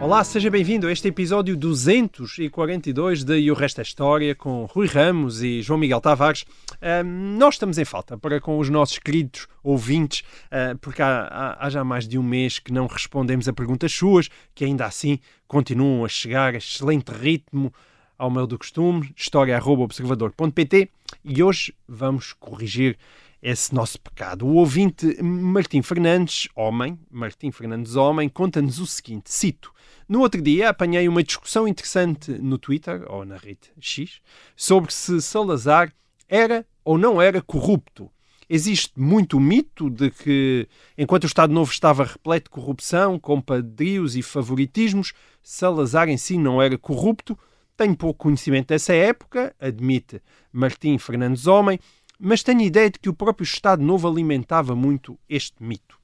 Olá, seja bem-vindo a este episódio 242 de E o Resto é História com Rui Ramos e João Miguel Tavares. Ahm, nós estamos em falta para com os nossos queridos ouvintes, ah, porque há, há- há já mais de um mês que não respondemos a perguntas suas, que ainda assim continuam a chegar a excelente ritmo ao meu do costume, história.observador.pt e hoje vamos corrigir esse nosso pecado. O ouvinte Martim Fernandes, homem, Martim Fernandes, homem, conta-nos o seguinte, cito, no outro dia apanhei uma discussão interessante no Twitter, ou na rede X, sobre se Salazar era ou não era corrupto. Existe muito mito de que, enquanto o Estado Novo estava repleto de corrupção, compadrios e favoritismos, Salazar em si não era corrupto. Tenho pouco conhecimento dessa época, admite Martim Fernandes Homem, mas tenho ideia de que o próprio Estado Novo alimentava muito este mito.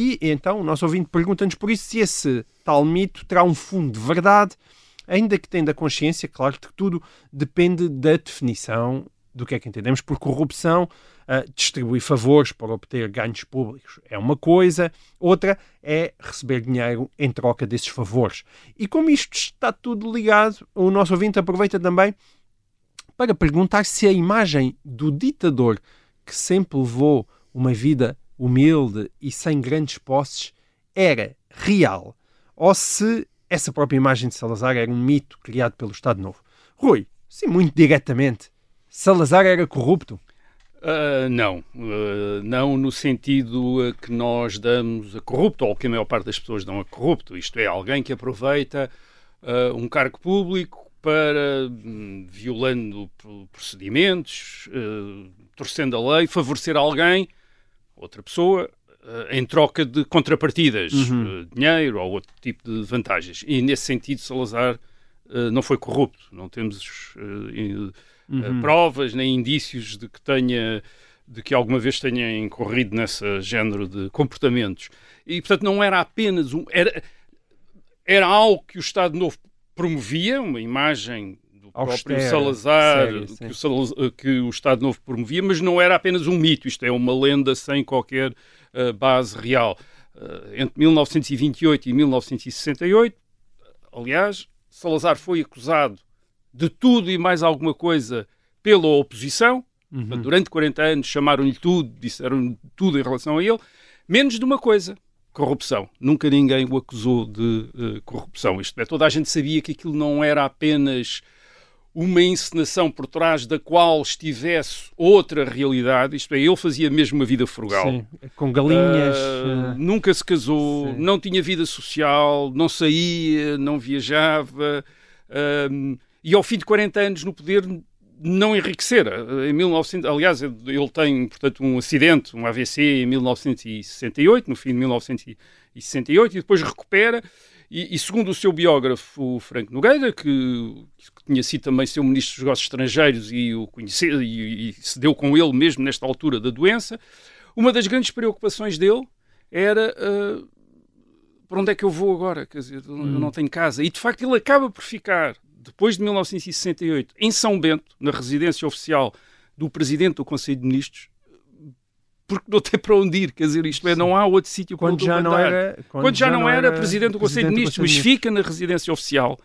E então o nosso ouvinte pergunta-nos por isso se esse tal mito terá um fundo de verdade, ainda que tendo a consciência, claro, que tudo depende da definição do que é que entendemos por corrupção. Ah, distribuir favores para obter ganhos públicos é uma coisa, outra é receber dinheiro em troca desses favores. E como isto está tudo ligado, o nosso ouvinte aproveita também para perguntar se a imagem do ditador que sempre levou uma vida humilde e sem grandes posses era real ou se essa própria imagem de Salazar era um mito criado pelo Estado Novo. Rui, sim, muito diretamente, Salazar era corrupto? Ah, não, Ah, não no sentido a que nós damos a corrupto, ou que a maior parte das pessoas dão a corrupto, isto é, alguém que aproveita ah, um cargo público para, hum, violando pro- procedimentos, torcendo a lei, favorecer alguém, outra pessoa, ah, em troca de contrapartidas, Uhum. ah, dinheiro ou outro tipo de vantagens. E nesse sentido, Salazar ah, não foi corrupto, não temos em- Uhum. eh, provas nem indícios de que tenha de que alguma vez tenha incorrido nesse género de comportamentos. E, portanto, não era apenas um... Era, era algo que o Estado Novo promovia, uma imagem do próprio Salazar séria, que, o Salaz- eh, que o Estado Novo promovia, mas não era apenas um mito, isto é uma lenda sem qualquer eh, base real. Eh, entre 1928 e 1968, aliás, Salazar foi acusado de tudo e mais alguma coisa pela oposição. Portanto, Durante 40 anos chamaram-lhe tudo, disseram tudo em relação a ele, menos de uma coisa: corrupção. Nunca ninguém o acusou de eh, corrupção. Isto é, toda a gente sabia que aquilo não era apenas uma encenação por trás da qual estivesse outra realidade, isto é, ele fazia mesmo uma vida frugal. Sim, com galinhas. Eh, nunca se casou, sim. não tinha vida social, não saía, não viajava ahm, e ao fim de 40 anos no poder não enriquecera. Em 1900, aliás, ele tem, portanto, um acidente, um AVC em 1968, no fim de 1968, e depois recupera. E, e segundo o seu biógrafo o Franco Nogueira, que, que tinha sido também seu ministro dos Negócios Estrangeiros e o conheceu e, e se deu com ele mesmo nesta altura da doença, uma das grandes preocupações dele era ah, para onde é que eu vou agora? Quer dizer, eu não tenho casa. E de facto ele acaba por ficar, depois de 1968, em São Bento, na residência oficial do presidente do Conselho de Ministros, porque não tem para onde ir. Quer dizer, isto é, não há outro sítio quando já o não era. Quando, já, não era, presidente do Conselho de Ministros, mas fica na residência oficial,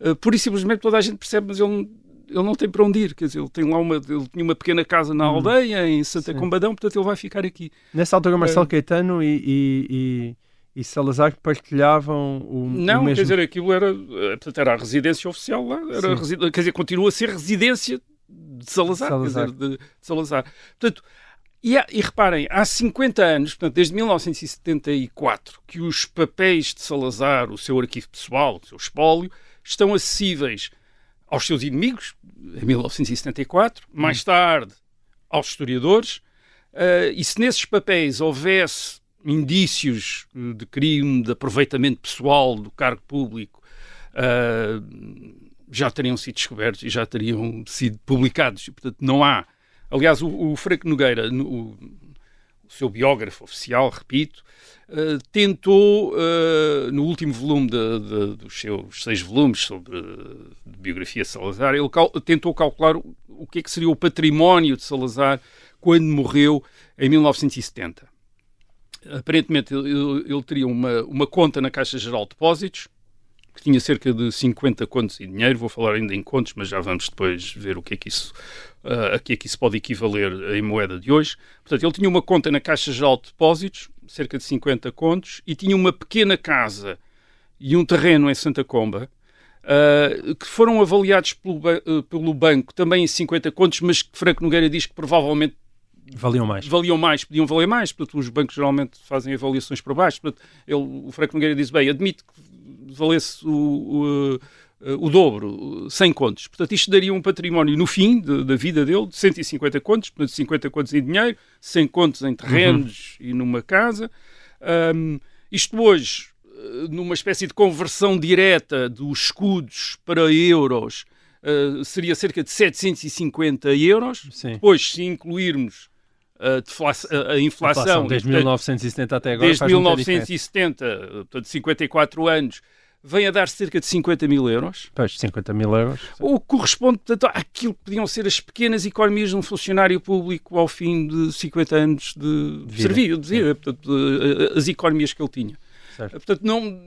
uh, pura e simplesmente toda a gente percebe, mas ele, não- ele não tem para onde ir. Quer dizer, ele tem lá uma, ele tinha uma pequena casa na aldeia, em Santa Hum. Sim. Combadão, portanto ele vai ficar aqui. Nessa altura, Marcelo Eh, Caetano e, e, e, e Salazar partilhavam o, o Não, mesmo. quer dizer, aquilo era, eh, portanto, era a residência oficial lá, era quer dizer, continua a ser residência de Salazar, Salazar. Quer dizer, de, de Salazar. Portanto, e, e reparem, há 50 anos, portanto, desde 1974, que os papéis de Salazar, o seu arquivo pessoal, o seu espólio, estão acessíveis aos seus inimigos, em 1974, mais tarde aos historiadores, eh, e se nesses papéis houvesse indícios eh, de crime, de aproveitamento pessoal do cargo público, eh, já teriam sido descobertos e já teriam sido publicados. E, portanto, não há Aliás, o, o Franco Nogueira, no, o, seu biógrafo oficial, repito, Uh, tentou, uh, no último volume de, de, dos seus seis volumes sobre uh, biografia de Salazar, ele cal tentou calcular o, o, que é que seria o património de Salazar quando morreu em 1970. Aparentemente, ele, ele teria uma, uma conta na Caixa Geral de Depósitos, que tinha cerca de 50 contos em dinheiro, vou falar ainda em contos, mas já vamos depois ver o que é que isso, uh, a que é que isso pode equivaler em moeda de hoje. Portanto, ele tinha uma conta na Caixa Geral de Depósitos, cerca de 50 contos, e tinha uma pequena casa e um terreno em Santa Comba, uh, que foram avaliados pelo, uh, pelo banco também em 50 contos, mas que Franco Nogueira diz que provavelmente Valiam mais. Valiam mais, podiam valer mais, portanto os bancos geralmente fazem avaliações para baixo. Portanto, ele, o Franco Nogueira diz, bem, admito que valesse o, o, o dobro, 100 contos. Portanto, isto daria um património no fim de, da vida dele de 150 contos, portanto, 50 contos em dinheiro, 100 contos em terrenos uhum. e numa casa. Um, isto hoje, numa espécie de conversão direta dos escudos para euros, uh, seria cerca de 750 euros. Sim. Depois, se incluirmos a, deflação, a inflação, inflação desde portanto, 1970 até agora. Desde 1970, portanto, 54 anos, vem a dar cerca de 50 mil euros. Pois, 50 mil euros. O que corresponde, portanto, àquilo que podiam ser as pequenas economias de um funcionário público ao fim de 50 anos de, de serviço, de vida, portanto, as economias que ele tinha. Certo. Portanto, não,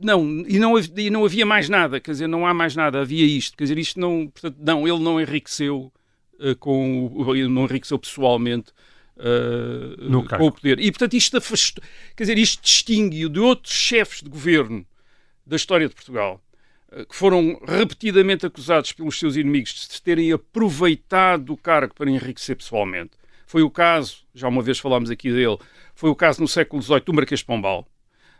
não, e não, e não havia mais nada, quer dizer, não há mais nada, havia isto, quer dizer, isto não, portanto, não, ele não enriqueceu uh, com, não enriqueceu pessoalmente uh, com o poder. E, portanto, isto, afastou, quer dizer, isto distingue-o de outros chefes de governo da história de Portugal, eh, que foram repetidamente acusados pelos seus inimigos de se terem aproveitado do cargo para enriquecer pessoalmente. Foi o caso, já uma vez falámos aqui dele, foi o caso no século XVIII do Marquês de Pombal.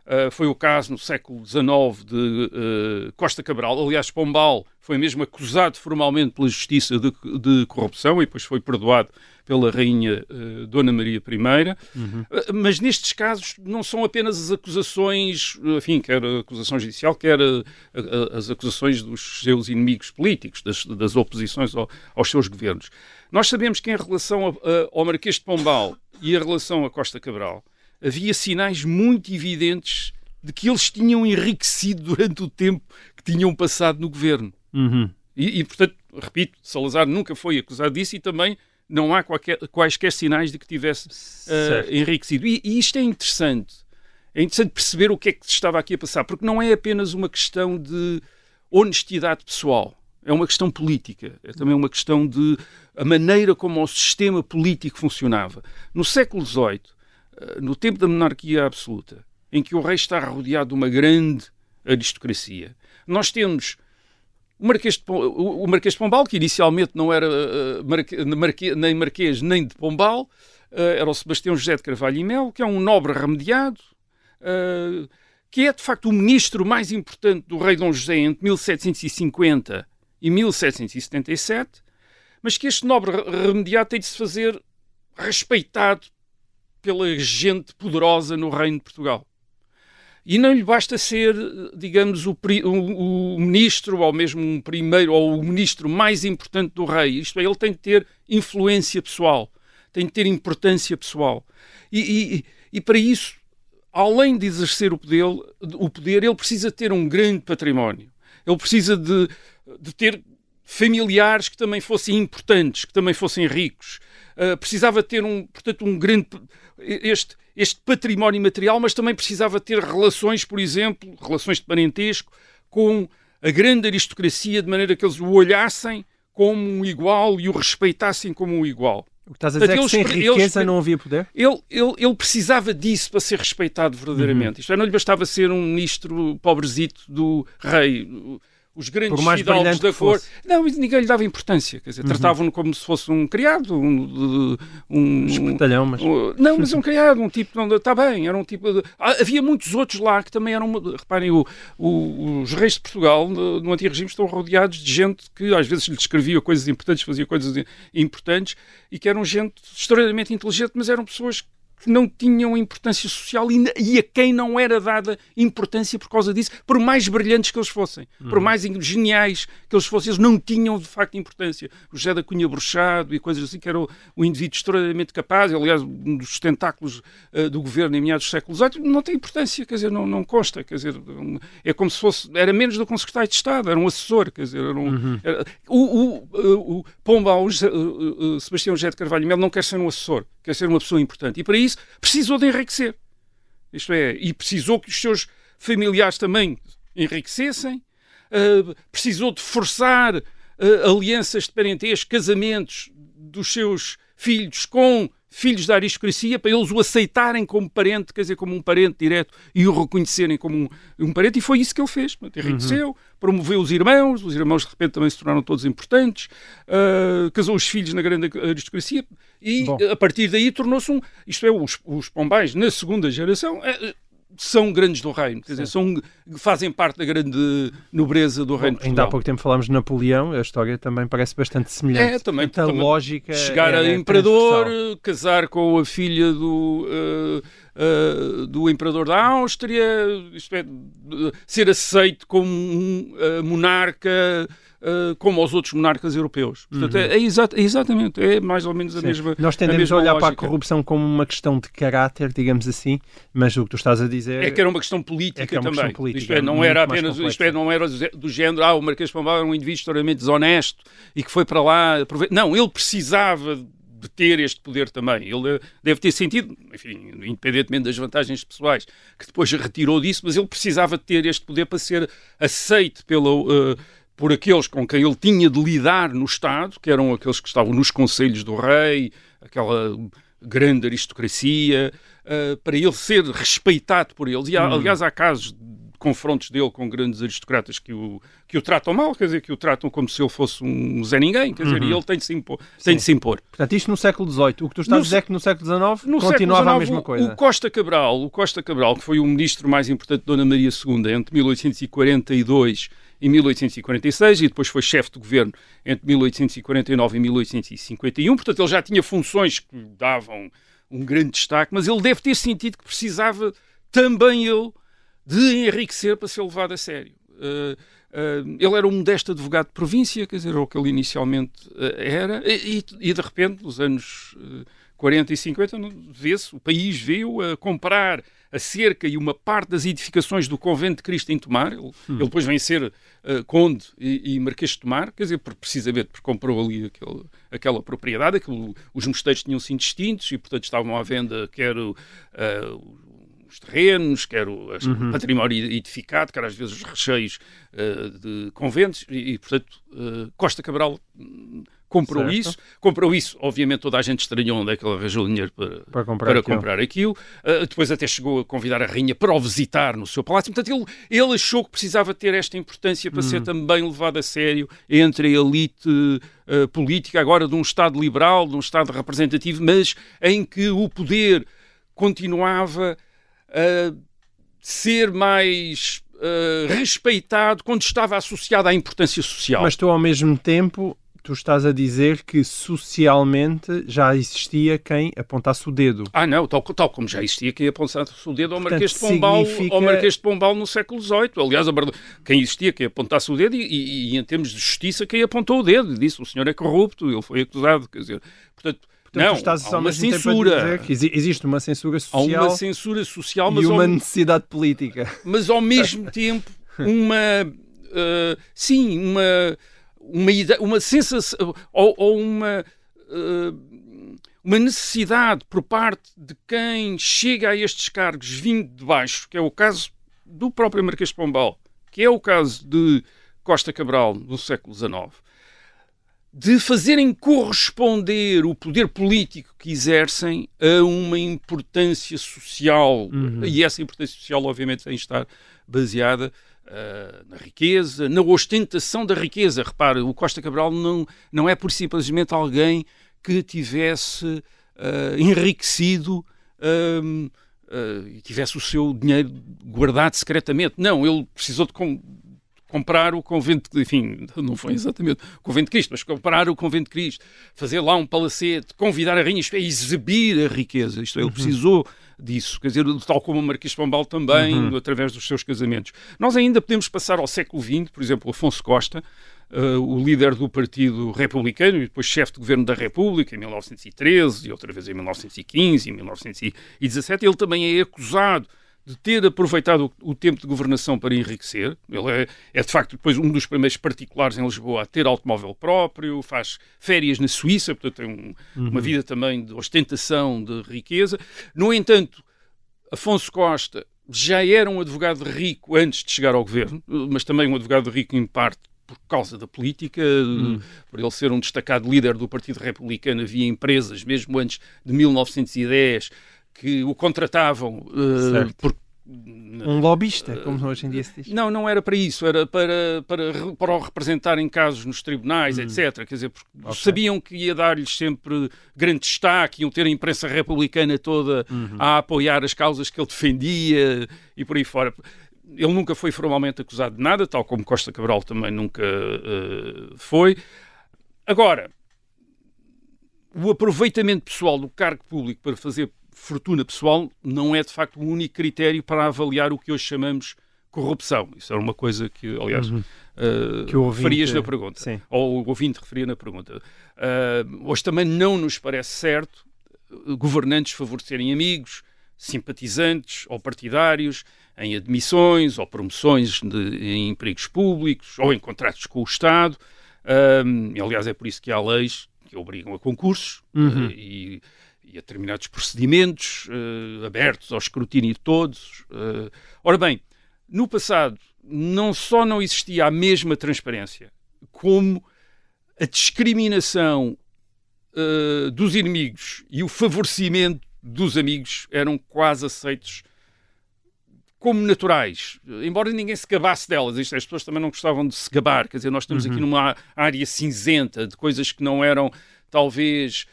Uh, foi o caso no século XIX de uh, Costa Cabral. Aliás, Pombal foi mesmo acusado formalmente pela justiça de, de corrupção e depois foi perdoado pela rainha uh, Dona Maria I. Uhum. Uh, mas nestes casos não são apenas as acusações, enfim, quer a acusação judicial, quer a, a, as acusações dos seus inimigos políticos, das, das oposições ao, aos seus governos. Nós sabemos que em relação ao Marquês de Pombal e em relação a Costa Cabral, havia sinais muito evidentes de que eles tinham enriquecido durante o tempo que tinham passado no governo. Uhum. E, e, portanto, repito, Salazar nunca foi acusado disso e também não há qualquer, quaisquer sinais de que tivesse uh, enriquecido. E, e, isto é interessante. É interessante perceber o que é que estava aqui a passar, porque não é apenas uma questão de honestidade pessoal. É uma questão política. É também uma questão de a maneira como o sistema político funcionava. No século XVIII, no tempo da monarquia absoluta, em que o rei está rodeado de uma grande aristocracia, nós temos o Marquês, de, o Marquês de Pombal, que inicialmente não era marque, nem Marquês nem de Pombal, uh, era o Sebastião José de Carvalho e Melo, que é um nobre remediado, que é de facto o ministro mais importante do rei Dom José entre 1750 e 1777, mas que este nobre remediado tem de se fazer respeitado pela gente poderosa no reino de Portugal. E não lhe basta ser, digamos, o, o, o, ministro, ou mesmo um primeiro, ou o ministro mais importante do rei. Isto é, ele tem que ter influência pessoal, tem que ter importância pessoal. E, e, e para isso, além de exercer o poder, o poder, ele precisa ter um grande património. Ele precisa de, de ter familiares que também fossem importantes, que também fossem ricos. Uh, precisava ter um, portanto, um grande este este património material, mas também precisava ter relações, por exemplo, relações de parentesco com a grande aristocracia, de maneira que eles o olhassem como um igual e o respeitassem como um igual. O que estás a dizer Portanto, é que sem riqueza eles, não havia poder? Ele, ele, ele precisava disso para ser respeitado verdadeiramente. Uhum. Isto é, não lhe bastava ser um ministro pobrezito do rei os grandes fidalgos da cor. Não, ninguém lhe dava importância. Quer dizer, uhum. tratavam-no como se fosse um criado. Um, um Espertalhão, mas. Um, não, mas um criado, um tipo. Está bem, era um tipo. De, ah, havia muitos outros lá que também eram. Reparem, o, o, os reis de Portugal, no, no antigo regime, estão rodeados de gente que às vezes lhe escrevia coisas importantes, fazia coisas importantes e que eram gente extraordinariamente inteligente, mas eram pessoas que não tinham importância social e, e, a quem não era dada importância por causa disso, por mais brilhantes que eles fossem, uhum. por mais geniais que eles fossem, eles não tinham de facto importância. O José da Cunha Bruxado e coisas assim, que era o, o indivíduo extraordinariamente capaz, aliás, um dos tentáculos uh, do governo em meados do século XVIII, não tem importância, quer dizer, não, não consta, quer dizer, é como se fosse, era menos do que um secretário de Estado, era um assessor, quer dizer, era um, uhum. era, o, o, o, o Pomba, o, o, o Sebastião José de Carvalho Melo não quer ser um assessor, quer ser uma pessoa importante. E para precisou de enriquecer. Isto é, e precisou que os seus familiares também enriquecessem, uh, precisou de forçar uh, alianças de parentesco, casamentos dos seus filhos com filhos da aristocracia para eles o aceitarem como parente, quer dizer, como um parente direto e o reconhecerem como um, um parente, e foi isso que ele fez. Enriqueceu, uhum. promoveu os irmãos, os irmãos de repente também se tornaram todos importantes, uh, casou os filhos na grande aristocracia e Bom. a partir daí tornou-se um. Isto é, os, os Pombais na segunda geração. É, são grandes do reino, quer dizer, são, fazem parte da grande nobreza do reino. Bom, ainda há pouco tempo falámos de Napoleão, a história também parece bastante semelhante. É, também. a lógica. Chegar a imperador, casar com a filha do. Uh, uh, do imperador da Áustria, isto é, ser aceito como um uh, monarca uh, como aos outros monarcas europeus. Portanto, uhum. é, é, exa é, exatamente, é mais ou menos a Sim. mesma Nós tendemos a, a olhar lógica. para a corrupção como uma questão de caráter, digamos assim, mas o que tu estás a dizer... É que era uma questão política é que uma também. Questão política, isto é, não era apenas, isto é, não era do género, ah, o Marquês de Pombal era um indivíduo extremamente desonesto e que foi para lá... Não, ele precisava de ter este poder também. Ele deve ter sentido, enfim, independentemente das vantagens pessoais, que depois retirou disso, mas ele precisava de ter este poder para ser aceito pela, uh, por aqueles com quem ele tinha de lidar no Estado, que eram aqueles que estavam nos conselhos do rei, aquela grande aristocracia, uh, para ele ser respeitado por eles. E, há, hum. aliás, há casos de confrontos dele com grandes aristocratas que o, que o tratam mal, quer dizer, que o tratam como se ele fosse um Zé Ninguém, quer dizer, uhum. e ele tem de se impor. Tem de se impor. Portanto, isto no século XVIII. O que tu estás no, a dizer é que no século XIX no continuava século XIX, a mesma coisa. O Costa Cabral, o Costa Cabral, que foi o ministro mais importante de Dona Maria II entre 1842 em 1846 e depois foi chefe de governo entre 1849 e 1851. Portanto, ele já tinha funções que davam um grande destaque, mas ele deve ter sentido que precisava também ele de enriquecer para ser levado a sério. Uh, uh, ele era um modesto advogado de província, quer dizer, o que ele inicialmente uh, era, e, e, de repente, nos anos 40 e 50, vê-se, o país veio a comprar a cerca e uma parte das edificações do convento de Cristo em Tomar. Ele, hum. ele depois vem ser uh, conde e, e, marquês de Tomar, quer dizer, precisamente porque comprou ali aquele, aquela propriedade, aquilo, os mosteiros tinham sido distintos e, portanto, estavam à venda quer uh, os terrenos, quer o uhum. património edificado, quer às vezes os recheios uh, de conventos e, e portanto, Costa Cabral comprou certo. isso, comprou isso, obviamente toda a gente estranhou onde é que ele arranjou dinheiro para, para comprar para aquilo. Comprar aquilo. Uh, depois até chegou a convidar a rainha para o visitar no seu palácio. Portanto, ele, ele achou que precisava ter esta importância para hum. ser também levado a sério entre a elite uh, política, agora de um Estado liberal, de um Estado representativo, mas em que o poder continuava a ser mais Uh, respeitado quando estava associado à importância social. Mas tu, ao mesmo tempo, tu estás a dizer que socialmente já existia quem apontasse o dedo. Ah, não, tal, tal como já existia quem apontasse o dedo ao Marquês, de Pombal, significa... ao Marquês de Pombal no século XVIII. Aliás, quem existia quem apontasse o dedo e, e, e, em termos de justiça, quem apontou o dedo e disse o senhor é corrupto, ele foi acusado. Quer dizer, portanto, Portanto, não, estás há uma censura. existe uma censura social. Há uma censura social, mas e uma ao... necessidade política. Mas ao mesmo tempo uma uh, sim uma uma, uma sensação ou, ou uma, uh, uma necessidade por parte de quem chega a estes cargos vindo de baixo, que é o caso do próprio Marquês de Pombal, que é o caso de Costa Cabral no século XIX, de fazerem corresponder o poder político que exercem a uma importância social. Uhum. E essa importância social, obviamente, tem de estar baseada uh, na riqueza, na ostentação da riqueza. Repare, o Costa Cabral não, não é por simplesmente alguém que tivesse uh, enriquecido uh, e tivesse o seu dinheiro guardado secretamente. Não, ele precisou de, comprar o convento, enfim, não foi exatamente o convento de Cristo, mas comprar o convento de Cristo, fazer lá um palacete, convidar a rainha, isto é exibir a riqueza, isto é, ele precisou disso, quer dizer, tal como o Marquês de Pombal também, Uhum. através dos seus casamentos. Nós ainda podemos passar ao século XX, por exemplo, Afonso Costa, Uh, o líder do Partido Republicano e depois chefe de governo da República em 1913 e outra vez em 1915 e 1917, ele também é acusado de ter aproveitado o, o tempo de governação para enriquecer. Ele é, é, de facto depois um dos primeiros particulares em Lisboa a ter automóvel próprio, faz férias na Suíça, portanto tem um, Uhum. uma vida também de ostentação de riqueza. No entanto, Afonso Costa já era um advogado rico antes de chegar ao governo, mas também um advogado rico em parte por causa da política, Hum. por ele ser um destacado líder do Partido Republicano, havia empresas, mesmo antes de 1910, que o contratavam uh, Certo. por Um lobista, como hoje em dia se diz. não, não era para isso, era para, para, para o representar em casos nos tribunais, etc. Quer dizer, porque Hum. Ok. sabiam que ia dar-lhes sempre grande destaque, iam ter a imprensa republicana toda Uhum. a apoiar as causas que ele defendia e por aí fora. Ele nunca foi formalmente acusado de nada, tal como Costa Cabral também nunca eh, foi. Agora, o aproveitamento pessoal do cargo público para fazer fortuna pessoal não é de facto o único critério para avaliar o que hoje chamamos corrupção. Isso era uma coisa que, aliás, Uhum. eh, Que ouvinte- referias na pergunta. Sim. Ou o ouvinte referia na pergunta. Eh, hoje também não nos parece certo eh, governantes favorecerem amigos, simpatizantes ou partidários em admissões ou promoções de, em empregos públicos ou em contratos com o Estado. Aliás, é por isso que há leis que obrigam a concursos Uhum. eh, e, e a determinados procedimentos eh, abertos ao escrutínio de todos. Eh, ora bem, no passado não só não existia a mesma transparência, como a discriminação eh, dos inimigos e o favorecimento dos amigos eram quase aceitos como naturais, embora ninguém se gabasse delas. Isto, as pessoas também não gostavam de se gabar, quer dizer, nós estamos aqui numa área cinzenta de coisas que não eram, talvez,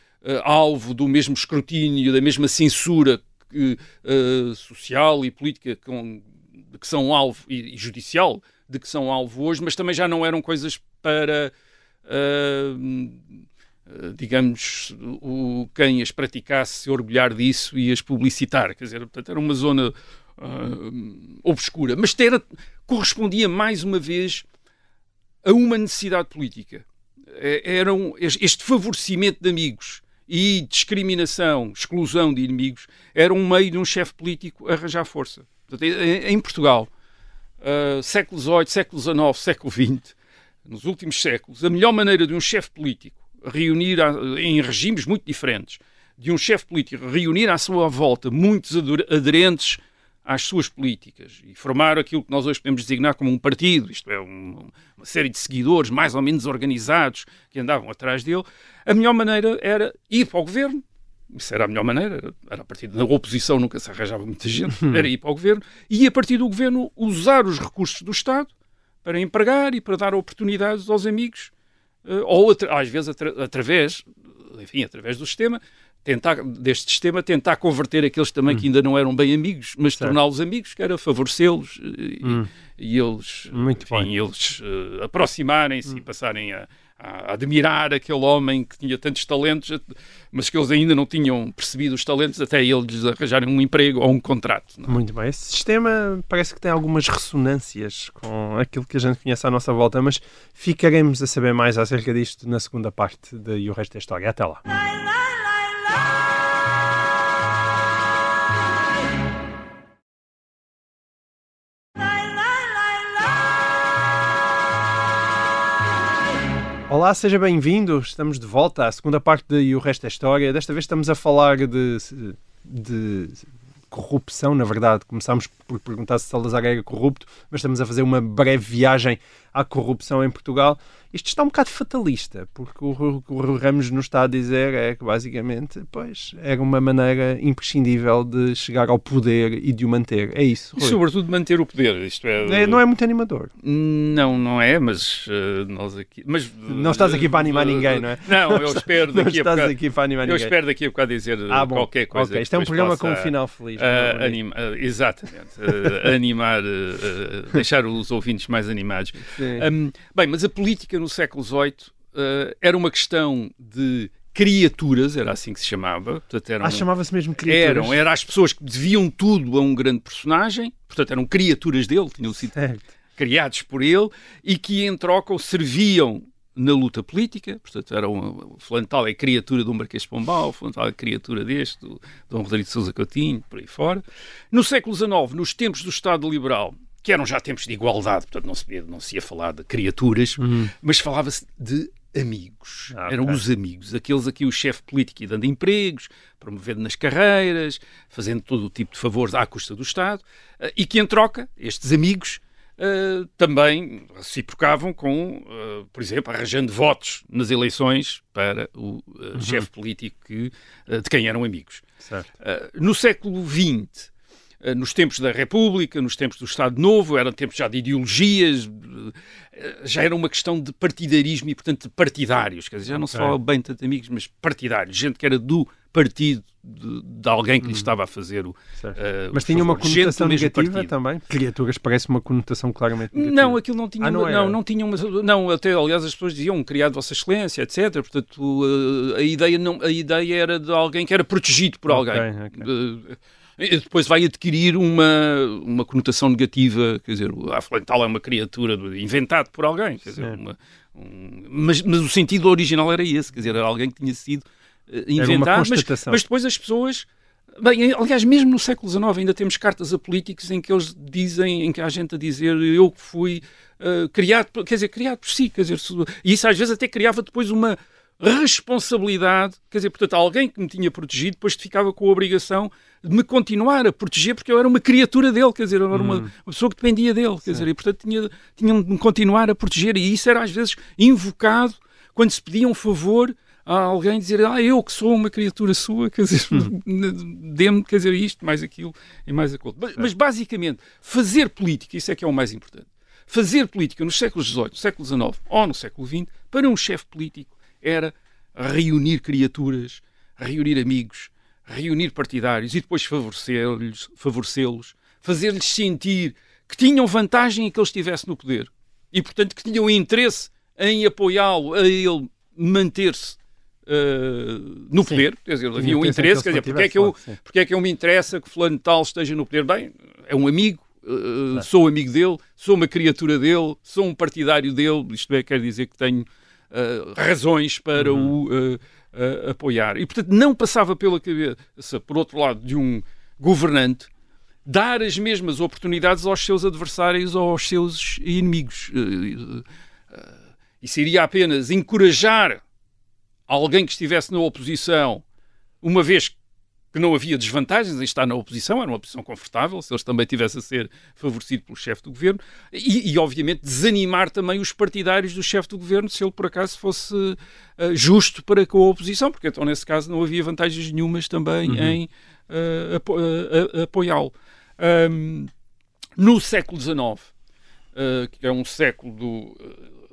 alvo do mesmo escrutínio, da mesma censura que, eh, social e política com, que são alvo, e, e judicial, de que são alvo hoje, mas também já não eram coisas para. eh, eh, digamos, o, quem as praticasse se orgulhar disso e as publicitar. Quer dizer, portanto, era uma zona ah, obscura. Mas era, correspondia mais uma vez a uma necessidade política. Eh, Era um- este favorecimento de amigos e discriminação, exclusão de inimigos, era um meio de um chefe político arranjar força. Portanto, em, Portugal, ah, século XVIII, século XIX, século XX, nos últimos séculos, a melhor maneira de um chefe político reunir, a- em regimes muito diferentes, de um chefe político reunir à sua volta muitos aderentes às suas políticas e formar aquilo que nós hoje podemos designar como um partido, isto é, um- uma série de seguidores mais ou menos organizados que andavam atrás dele, a melhor maneira era ir para o governo. Isso era a melhor maneira, era, era a partir da oposição nunca se arranjava muita gente, era ir para o governo e a partir do governo usar os recursos do Estado para empregar e para dar oportunidades aos amigos, eh, ou às vezes atra- através, enfim, através do sistema, tentar, deste sistema, tentar converter aqueles também que ainda não eram bem amigos, mas torná-los amigos, que era favorecê-los eh, e, Hum. e eles, Muito enfim, bem. eles eh, aproximarem-se e passarem a, a admirar aquele homem que tinha tantos talentos, mas que eles ainda não tinham percebido os talentos até eles arranjarem um emprego ou um contrato. não é? Muito bem. Esse sistema parece que tem algumas ressonâncias com aquilo que a gente conhece à nossa volta, mas ficaremos a saber mais acerca disto na segunda parte de E o Resto da História. Até lá. Olá, seja bem-vindo. Estamos de volta à segunda parte de E o Resto da História. Desta vez estamos a falar de, de corrupção, na verdade. Começámos por perguntar se Salazar era corrupto, mas estamos a fazer uma breve viagem à corrupção em Portugal. Isto está um bocado fatalista, porque o, que o Ramos nos está a dizer é que basicamente, pois, era uma maneira imprescindível de chegar ao poder e de o manter. É isso. E Rui. sobretudo manter o poder. Isto é, É, não é muito animador. Não, não é, mas uh, nós aqui. Mas, Não estás aqui para animar ninguém, não é? Não, eu espero Não daqui a estás bocado. aqui para animar Eu ninguém. espero daqui a bocado dizer Ah, qualquer coisa. Ok, isto é um programa com um final feliz. uh, não anima- uh, exatamente. animar, deixar os ouvintes mais animados. Um, bem, mas a política no século XVIII uh, era uma questão de criaturas, era assim que se chamava. Portanto, eram, Ah, chamava-se mesmo criaturas. eram, eram as pessoas que deviam tudo a um grande personagem, portanto eram criaturas dele, tinham sido Certo. criados por ele e que em troca serviam na luta política, portanto era um, o Flantal é criatura do Marquês de Pombal, o Flantal é criatura deste, do Dom Rodrigo de Sousa Coutinho, por aí fora. No século XIX, nos tempos do Estado Liberal, que eram já tempos de igualdade, portanto não se, ia- não se ia falar de criaturas, mas falava-se de amigos. Ah, Eram ok. os amigos, aqueles aqui o chefe político e dando empregos, promovendo nas carreiras, fazendo todo o tipo de favores à custa do Estado, eh, e que em troca, estes amigos eh, também reciprocavam com, eh, por exemplo, arranjando votos nas eleições para o eh, chefe político que, de quem eram amigos. Uh, no século XX, uh, nos tempos da República, nos tempos do Estado Novo, eram tempos já de ideologias, uh, já era uma questão de partidarismo e, portanto, de partidários. Quer dizer, já não se Ok. fala bem tanto amigos, mas partidários. Gente que era do partido de, de alguém que lhe estava a fazer o. Uh, Mas o tinha uma favor. Do conotação negativa partido. também? Criaturas parece uma conotação claramente negativa. Não, aquilo não tinha, Ah, não uma- não, não tinha uma, não, até aliás as pessoas diziam criado Vossa Excelência, etc. Portanto, uh, a ideia não, a ideia era de alguém que era protegido por Ok, alguém. ok. Uh, depois vai adquirir uma, uma conotação negativa, quer dizer, a Flantal é uma criatura inventado por alguém, quer dizer, uma- um- mas, mas o sentido original era esse, quer dizer, era alguém que tinha sido uh, inventado, mas, mas depois as pessoas Bem, aliás, mesmo no século XIX ainda temos cartas a políticos em que eles dizem, em que há gente a dizer eu que fui uh, criado, quer dizer, criado por si, quer dizer, e isso às vezes até criava depois uma responsabilidade, quer dizer, portanto, alguém que me tinha protegido depois ficava com a obrigação de me continuar a proteger porque eu era uma criatura dele, quer dizer, eu era uma, uma pessoa que dependia dele, quer dizer, e portanto tinha, tinham de me continuar a proteger e isso era às vezes invocado quando se pedia um favor a alguém dizer, ah, eu que sou uma criatura sua, quer dizer, dê-me, quer dizer, isto, mais aquilo e mais aquilo. Mas, mas, basicamente, fazer política, isso é que é o mais importante. Fazer política nos séculos XVIII, século XIX ou no século XX, para um chefe político, era reunir criaturas, reunir amigos, reunir partidários e depois favorecê-los, favorecê-los, fazer-lhes sentir que tinham vantagem em que ele estivesse no poder e, portanto, que tinham interesse em apoiá-lo, a ele manter-se uh, no Sim. poder, quer dizer, havia um interesse que quer dizer, porque é, que eu, sim. porque é que eu me interessa que fulano tal esteja no poder? Bem, é um amigo, uh, sou amigo dele, sou uma criatura dele, sou um partidário dele, isto é, quer dizer que tenho uh, razões para Uhum. o uh, apoiar. E, portanto, não passava pela cabeça, por outro lado, de um governante dar as mesmas oportunidades aos seus adversários ou aos seus inimigos. Isso iria apenas encorajar alguém que estivesse na oposição, uma vez que não havia desvantagens em estar na oposição, era uma posição confortável, se eles também tivessem a ser favorecido pelo chefe do governo, e, e, obviamente desanimar também os partidários do chefe do governo, se ele por acaso fosse uh, justo para com a oposição, porque então nesse caso não havia vantagens nenhumas também Uhum. em uh, apo- uh, apoiá-lo. Um, no século XIX, que é um século do,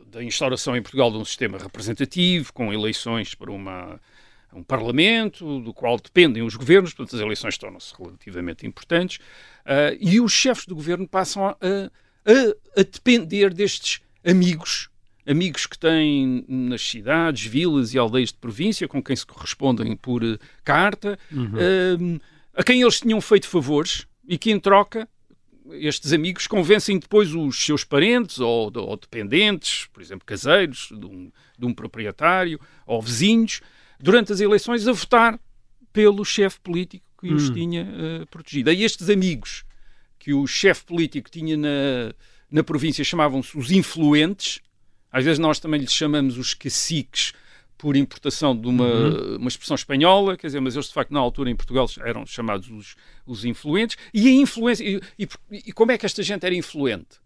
da instauração em Portugal de um sistema representativo, com eleições para uma, um parlamento, do qual dependem os governos, portanto as eleições tornam-se relativamente importantes, uh, e os chefes do governo passam a, a, a depender destes amigos, amigos que têm nas cidades, vilas e aldeias de província, com quem se correspondem por uh, carta, uh, a quem eles tinham feito favores e que, em troca, estes amigos convencem depois os seus parentes ou, ou dependentes, por exemplo, caseiros de um, de um proprietário ou vizinhos, durante as eleições a votar pelo chefe político que os tinha uh, protegido. E estes amigos que o chefe político tinha na, na província chamavam-se os influentes, às vezes nós também lhes chamamos os caciques por importação de uma, Uhum. uma expressão espanhola, quer dizer, mas eles de facto na altura em Portugal eram chamados os, os influentes. E a influência. E, e, e como é que esta gente era influente?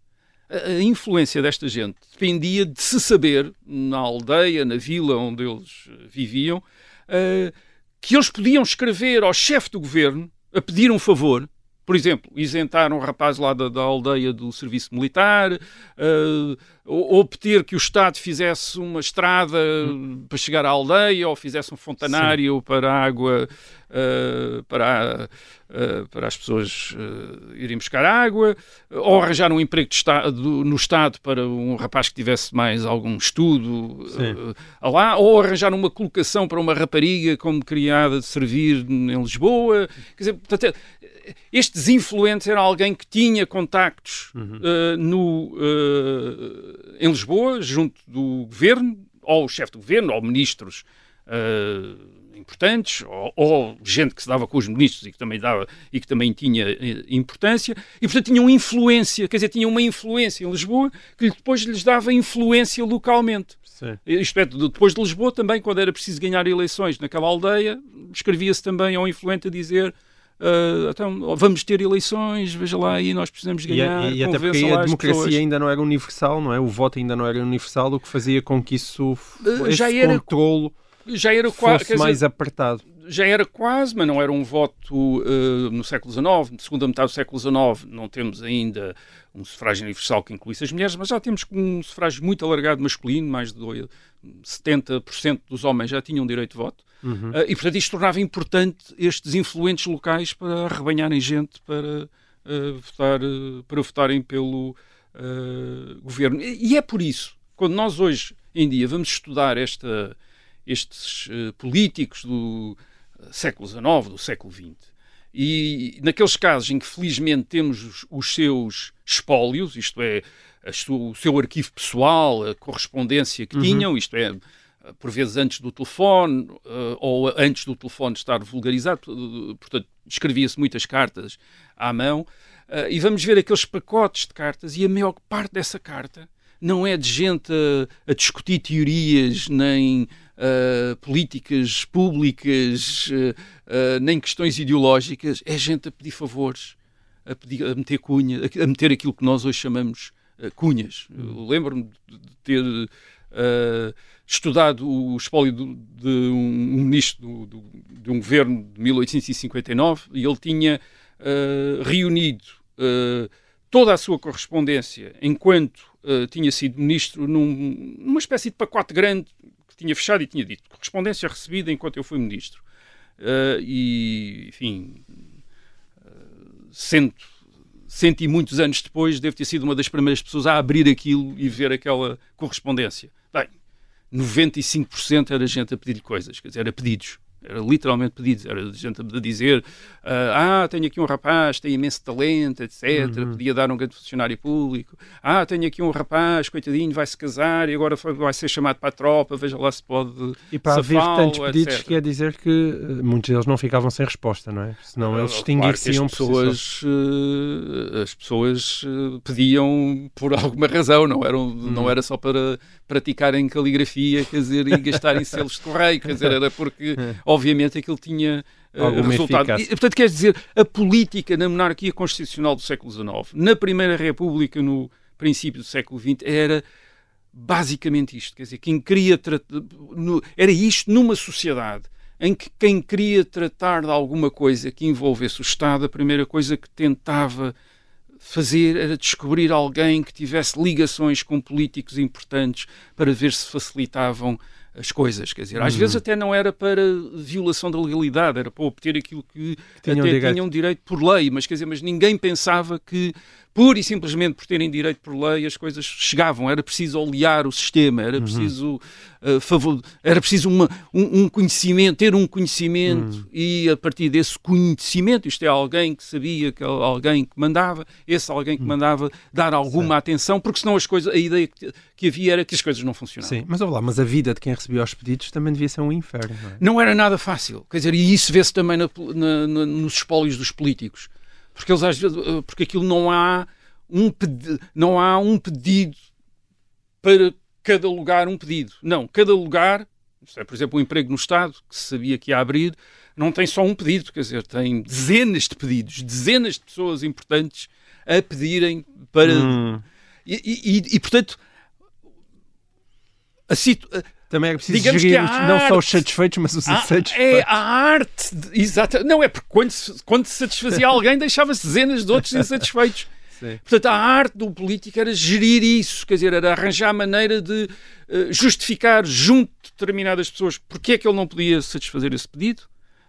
A, influência desta gente dependia de se saber, na aldeia, na vila onde eles eh, viviam, uh, que eles podiam escrever ao chefe do governo a pedir um favor por exemplo, isentar um rapaz lá da, da aldeia do serviço militar, uh, ou, ou pedir que o Estado fizesse uma estrada hum. para chegar à aldeia, ou fizesse um fontanário Sim. para a água, uh, para, uh, para as pessoas irem buscar água, ou arranjar um emprego estado, no Estado para um rapaz que tivesse mais algum estudo lá, ou arranjar uma colocação para uma rapariga como criada de servir em Lisboa. Quer dizer, portanto, este desinfluente era alguém que tinha contactos uhum. uh, no, uh, em Lisboa, junto do governo, ou o chefe do governo, ou ministros uh, importantes, ou, ou, gente que se dava com os ministros e que também, dava, e que também tinha importância, e portanto tinham influência, quer dizer, tinham uma influência em Lisboa que depois lhes dava influência localmente. Sim. Isto é, depois de Lisboa também, quando era preciso ganhar eleições naquela aldeia, escrevia-se também ao influente a dizer Uh, então, vamos ter eleições, veja lá, e nós precisamos ganhar. E, e até porque a democracia ainda não era universal, não é? O voto ainda não era universal, o que fazia com que isso, uh, já esse era, controlo já era fosse mais apertado. Já era quase, mas não era um voto uh, no século XIX, na segunda metade do século XIX, não temos ainda um sufrágio universal que incluísse as mulheres, mas já temos um sufrágio muito alargado masculino, mais de 70% dos homens já tinham direito de voto. Uhum. Uh, e, portanto, isto tornava importante estes influentes locais para arrebanharem gente para, uh, votar, uh, para votarem pelo governo. E, e, é por isso, quando nós hoje em dia vamos estudar esta, estes políticos do século XIX, do século XX, e naqueles casos em que felizmente temos os, os seus espólios, isto é, o seu arquivo pessoal, a correspondência que uhum. tinham, isto é, por vezes antes do telefone uh, ou antes do telefone estar vulgarizado, portanto, escrevia-se muitas cartas à mão, uh, e vamos ver aqueles pacotes de cartas, e a maior parte dessa carta não é de gente a, a discutir teorias, nem uh, políticas públicas, nem questões ideológicas, é gente a pedir favores, a, pedir, a meter cunha, a, meter aquilo que nós hoje chamamos cunhas. Lembro-me de ter estudado o espólio de um, ministro do, do, de um governo de 1859 e ele tinha uh, reunido uh, toda a sua correspondência enquanto uh, tinha sido ministro num, numa espécie de pacote grande que tinha fechado e tinha dito correspondência recebida enquanto eu fui ministro. e, enfim, cento, cento e muitos anos depois, devo ter sido uma das primeiras pessoas a abrir aquilo e ver aquela correspondência. Bem, 95% era gente a pedir-lhe coisas, quer dizer, era pedidos. Era literalmente pedidos, era gente a dizer ah, ah, tenho aqui um rapaz, tem imenso talento, etc. Uhum. Podia dar um grande funcionário público. Ah, tenho aqui um rapaz, coitadinho, vai se casar e agora vai ser chamado para a tropa, veja lá se pode. E para haver tantos pedidos, etc. quer dizer que eh, muitos deles não ficavam sem resposta, não é? Senão eles extinguir-se-iam claro pessoas, uh, As pessoas uh, pediam por alguma razão, não, eram, uhum. não era só para praticarem caligrafia, quer dizer, e gastarem selos de correio, quer dizer, era porque obviamente aquilo tinha uh, resultado. E, portanto, quer dizer, a política na monarquia constitucional do século XIX, na Primeira República, no princípio do século XX, era basicamente isto. Quer dizer, quem queria era isto numa sociedade em que quem queria tratar de alguma coisa que envolvesse o Estado, a primeira coisa que tentava fazer era descobrir alguém que tivesse ligações com políticos importantes para ver se facilitavam as coisas, quer dizer, às uhum. vezes até não era para violação da legalidade, era para obter aquilo que, que tinham até direito. tinham direito por lei, mas quer dizer, mas ninguém pensava que pura e simplesmente por terem direito por lei, as coisas chegavam. Era preciso olear o sistema, era uhum. preciso, uh, favor, era preciso uma, um, um, conhecimento, ter um conhecimento uhum. e a partir desse conhecimento, isto é alguém que sabia, que alguém que mandava, esse alguém que uhum. mandava dar alguma certo. atenção, porque senão as coisas, a ideia que, que, havia era que as coisas não funcionavam. Sim, mas lá, mas a vida de quem recebia os pedidos também devia ser um inferno. Não, é? não era nada fácil, quer dizer, e isso vê-se também na, na, na, nos espólios dos políticos porque eles eh, porque aquilo não há um pedido, não há um pedido para cada lugar um pedido. Não, cada lugar, é, por exemplo, um emprego no Estado que se sabia que ia abrir, não tem só um pedido, quer dizer, tem dezenas de pedidos, dezenas de pessoas importantes a pedirem para. Hum. E, e, e, portanto, a situ... Também é preciso Digamos gerir não só os satisfeitos, mas os Ah, insatisfeitos. é a arte, de- exato. Não, é porque quando se, quando se satisfazia alguém, deixava-se dezenas de outros insatisfeitos. Sim. Portanto, a arte do político era gerir isso, quer dizer, era arranjar a maneira de eh, justificar junto de determinadas pessoas porque é que ele não podia satisfazer esse pedido.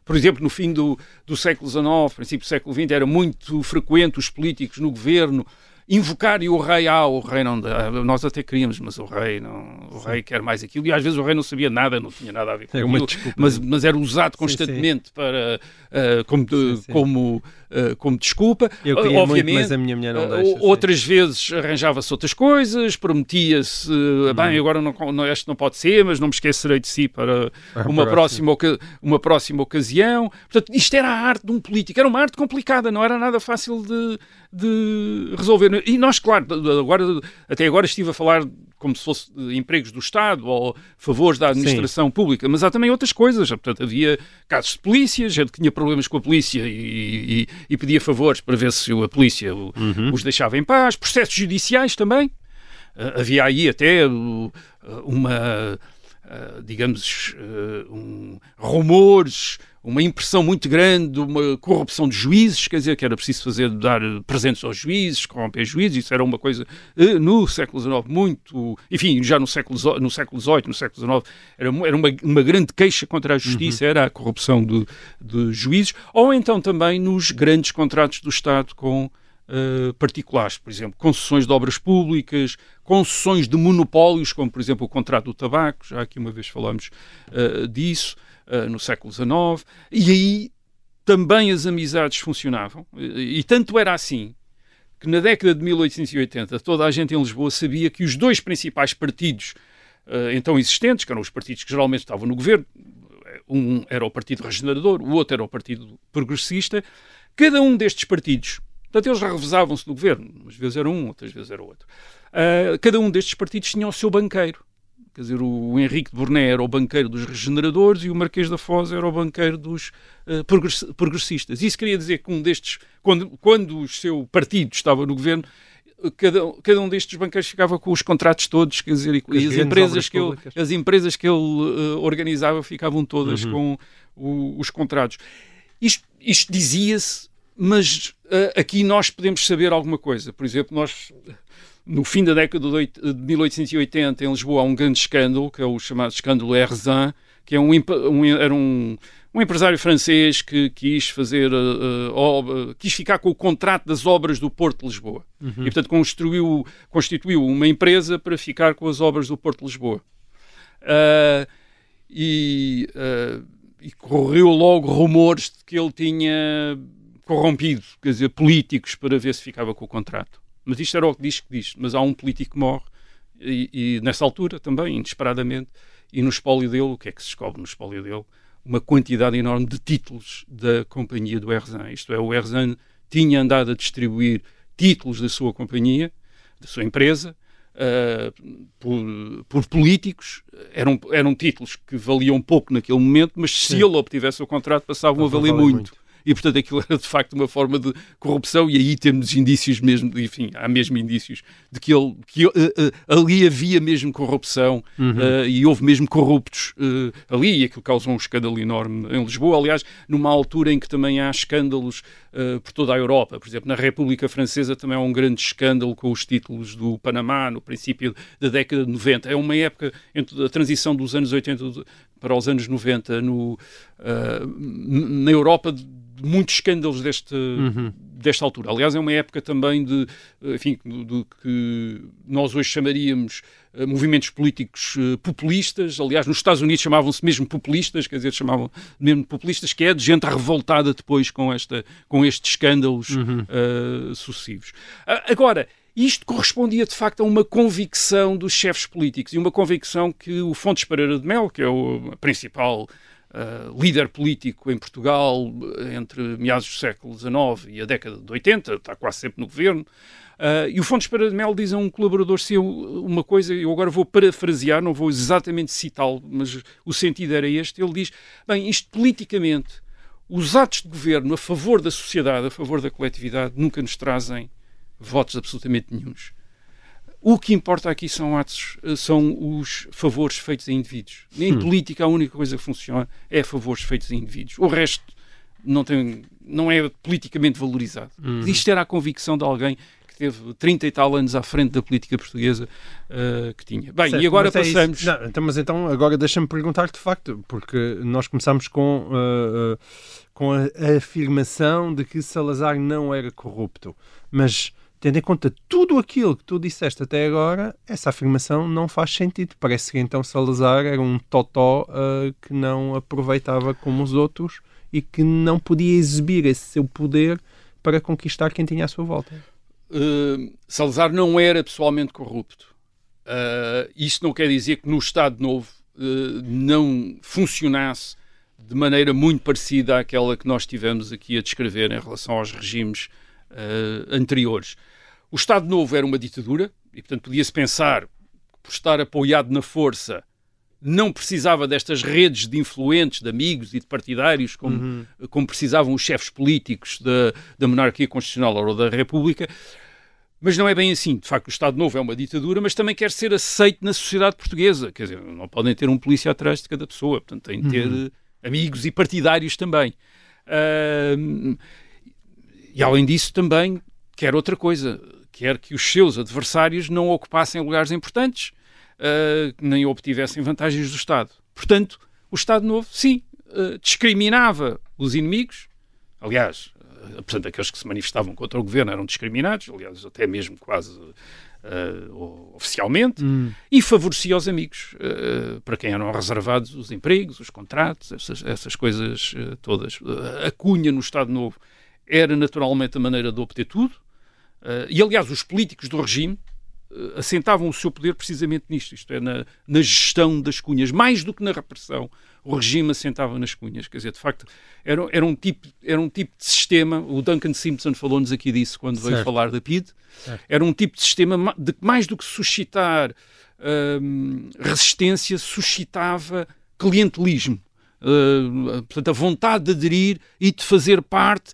Por exemplo, no fim do, do século XIX, princípio do século XX, era muito frequente os políticos no governo invocarem o rei. Ah, o rei não dá. Nós até queríamos, mas o rei não. O rei quer mais aquilo. E às vezes o rei não sabia nada, não tinha nada a ver com É aquilo. Mas, mas era usado sim. constantemente para, ah, como, de- Sim, sim. Como, ah, como desculpa. Eu Ah, queria muito, obviamente, mas a minha mulher não ah, deixa. sim. Outras vezes arranjava-se outras coisas, prometia-se, Uhum. bem, agora não, não, este não pode ser, mas não me esquecerei de si para Para a uma próxima. uma próxima ocasião. Portanto, isto era a arte de um político, era uma arte complicada, não era nada fácil de, de resolver. E nós, claro, agora, até agora estive a falar como se fosse empregos do Estado ou favores da administração pública, mas há também outras coisas. Portanto, havia casos de polícia, gente que tinha problemas com a polícia e, e- e pedia favores para ver se a polícia Uhum. os deixava em paz. Processos judiciais também. Ah, havia aí até uh, uma, uh, digamos, um, rumores, uma impressão muito grande, uma corrupção de juízes, quer dizer, que era preciso fazer, dar presentes aos juízes, corromper juízes, isso era uma coisa uh, no século XIX muito, enfim, já no século, XVIII, no século XVIII, no século XIX, era, era uma, uma grande queixa contra a justiça, era a corrupção de, de juízes, ou então também nos grandes contratos do Estado com uh, particulares, por exemplo, concessões de obras públicas, concessões de monopólios, como por exemplo o contrato do tabaco, já aqui uma vez falamos uh, disso, uh, no século XIX, e aí também as amizades funcionavam, e, e tanto era assim que na década de 1880 toda a gente em Lisboa sabia que os dois principais partidos uh, então existentes, que eram os partidos que geralmente estavam no governo, um era o Partido Regenerador, o outro era o Partido Progressista, cada um destes partidos, portanto eles revezavam-se no governo, umas vezes era um, outras vezes era outro, uh, cada um destes partidos tinha o seu banqueiro. Quer dizer, o Henrique de Borné era o banqueiro dos regeneradores e o Marquês da Foz era o banqueiro dos uh, progress- progressistas. Isso queria dizer que um destes, quando, quando o seu partido estava no governo, cada, cada um destes banqueiros ficava com os contratos todos, quer dizer, e, e as, empresas que ele, as empresas que ele uh, organizava ficavam todas Uhum. com o- os contratos. Isto, isto dizia-se, mas uh, aqui nós podemos saber alguma coisa. Por exemplo, nós no fim da década de oit- de 1880 em Lisboa há um grande escândalo, que é o chamado escândalo Erzan, que é um, um- era um, um empresário francês que quis fazer, uh, uh, ob- quis ficar com o contrato das obras do Porto de Lisboa. E, portanto, construiu, constituiu uma empresa para ficar com as obras do Porto de Lisboa. Uh, e, uh, e correu logo rumores de que ele tinha corrompido, quer dizer, políticos para ver se ficava com o contrato. Mas isto era o que diz que diz. Mas há um político que morre e, e nessa altura também, inesperadamente, e no espólio dele, o que é que se descobre no espólio dele? Uma quantidade enorme de títulos da companhia do Erzan. Isto é, o Erzan tinha andado a distribuir títulos da sua companhia, da sua empresa, uh, por, por políticos. Eram, eram títulos que valiam pouco naquele momento, mas se Sim. ele obtivesse o contrato, passavam a Passavam a valer valer muito. muito. E, portanto, aquilo era de facto uma forma de corrupção, e aí temos indícios mesmo, enfim, há mesmo indícios de que, ele, que eh, ali havia mesmo corrupção eh, e houve mesmo corruptos ali, e aquilo causou um escândalo enorme em Lisboa. Aliás, numa altura em que também há escândalos por toda a Europa, por exemplo, na República Francesa também há um grande escândalo com os títulos do Panamá no princípio da década de 90. É uma época entre a transição dos anos 80 de- para os anos 90 no, na Europa muitos escândalos deste, desta altura. Aliás, é uma época também de, enfim, do, do que nós hoje chamaríamos eh, movimentos políticos eh, populistas. Aliás, nos Estados Unidos chamavam-se mesmo populistas, quer dizer, chamavam mesmo populistas, que é de gente revoltada depois com, esta, com estes escândalos eh, sucessivos. Ah, agora, isto correspondia de facto a uma convicção dos chefes políticos e uma convicção que o Fontes Pereira de Mel, que é o principal uh, líder político em Portugal uh, entre meados do século XIX e a década de 80, está quase sempre no governo. Uh, e o Fontes Pereira de Mel diz a um colaborador seu uma coisa, eu agora vou parafrasear, não vou exatamente citá-lo, mas o sentido era este. Ele diz: bem, isto politicamente, os atos de governo a favor da sociedade, a favor da coletividade, nunca nos trazem votos absolutamente nenhums. O que importa aqui são atos, eh, são os favores feitos a indivíduos. Em Hum. política a única coisa que funciona é favores feitos a indivíduos. O resto não, tem, não é politicamente valorizado. Hum. Isto era a convicção de alguém que teve 30 e tal anos à frente da política portuguesa eh, que tinha. Bem, Certo, e agora é passamos... Não, então, mas então, agora deixa-me perguntar de facto, porque nós começamos com, uh, uh, com a, a afirmação de que Salazar não era corrupto. Mas, tendo em conta tudo aquilo que tu disseste até agora, essa afirmação não faz sentido. Parece que então Salazar era um totó uh, que não aproveitava como os outros e que não podia exibir esse seu poder para conquistar quem tinha à sua volta. Uh, Salazar não era pessoalmente corrupto. Uh, isso não quer dizer que no Estado Novo uh, não funcionasse de maneira muito parecida àquela que nós tivemos aqui a descrever em relação aos regimes anteriores. O Estado Novo era uma ditadura e, portanto, podia-se pensar que, por estar apoiado na força, não precisava destas redes de influentes, de amigos e de partidários como, Uhum. como precisavam os chefes políticos da, da monarquia constitucional ou da República. Mas não é bem assim. De facto, o Estado Novo é uma ditadura, mas também quer ser aceito na sociedade portuguesa. Quer dizer, não podem ter um polícia atrás de cada pessoa. Portanto, têm de ter Uhum. amigos e partidários também. Ah, e além disso, também quer outra coisa. Quer que os seus adversários não ocupassem lugares importantes, ah, nem obtivessem vantagens do Estado. Portanto, o Estado Novo, sim, ah, discriminava os inimigos. Aliás, ah, portanto, aqueles que se manifestavam contra o governo eram discriminados, aliás, até mesmo quase uh, oficialmente, Hum. e favorecia os amigos, uh, para quem eram reservados os empregos, os contratos, essas, essas coisas uh, todas. a cunha no Estado Novo era naturalmente a maneira de obter tudo, uh, e aliás, os políticos do regime uh, assentavam o seu poder precisamente nisto, isto é, na, na gestão das cunhas, mais do que na repressão o regime assentava nas cunhas. Quer dizer, de facto, era, era, um, tipo, era um tipo de sistema. O Duncan Simpson falou-nos aqui disso quando veio Certo. falar da PID. Certo. Era um tipo de sistema ma- de que mais do que suscitar hum, resistência, suscitava clientelismo. Uh, portanto, a vontade de aderir e de fazer parte,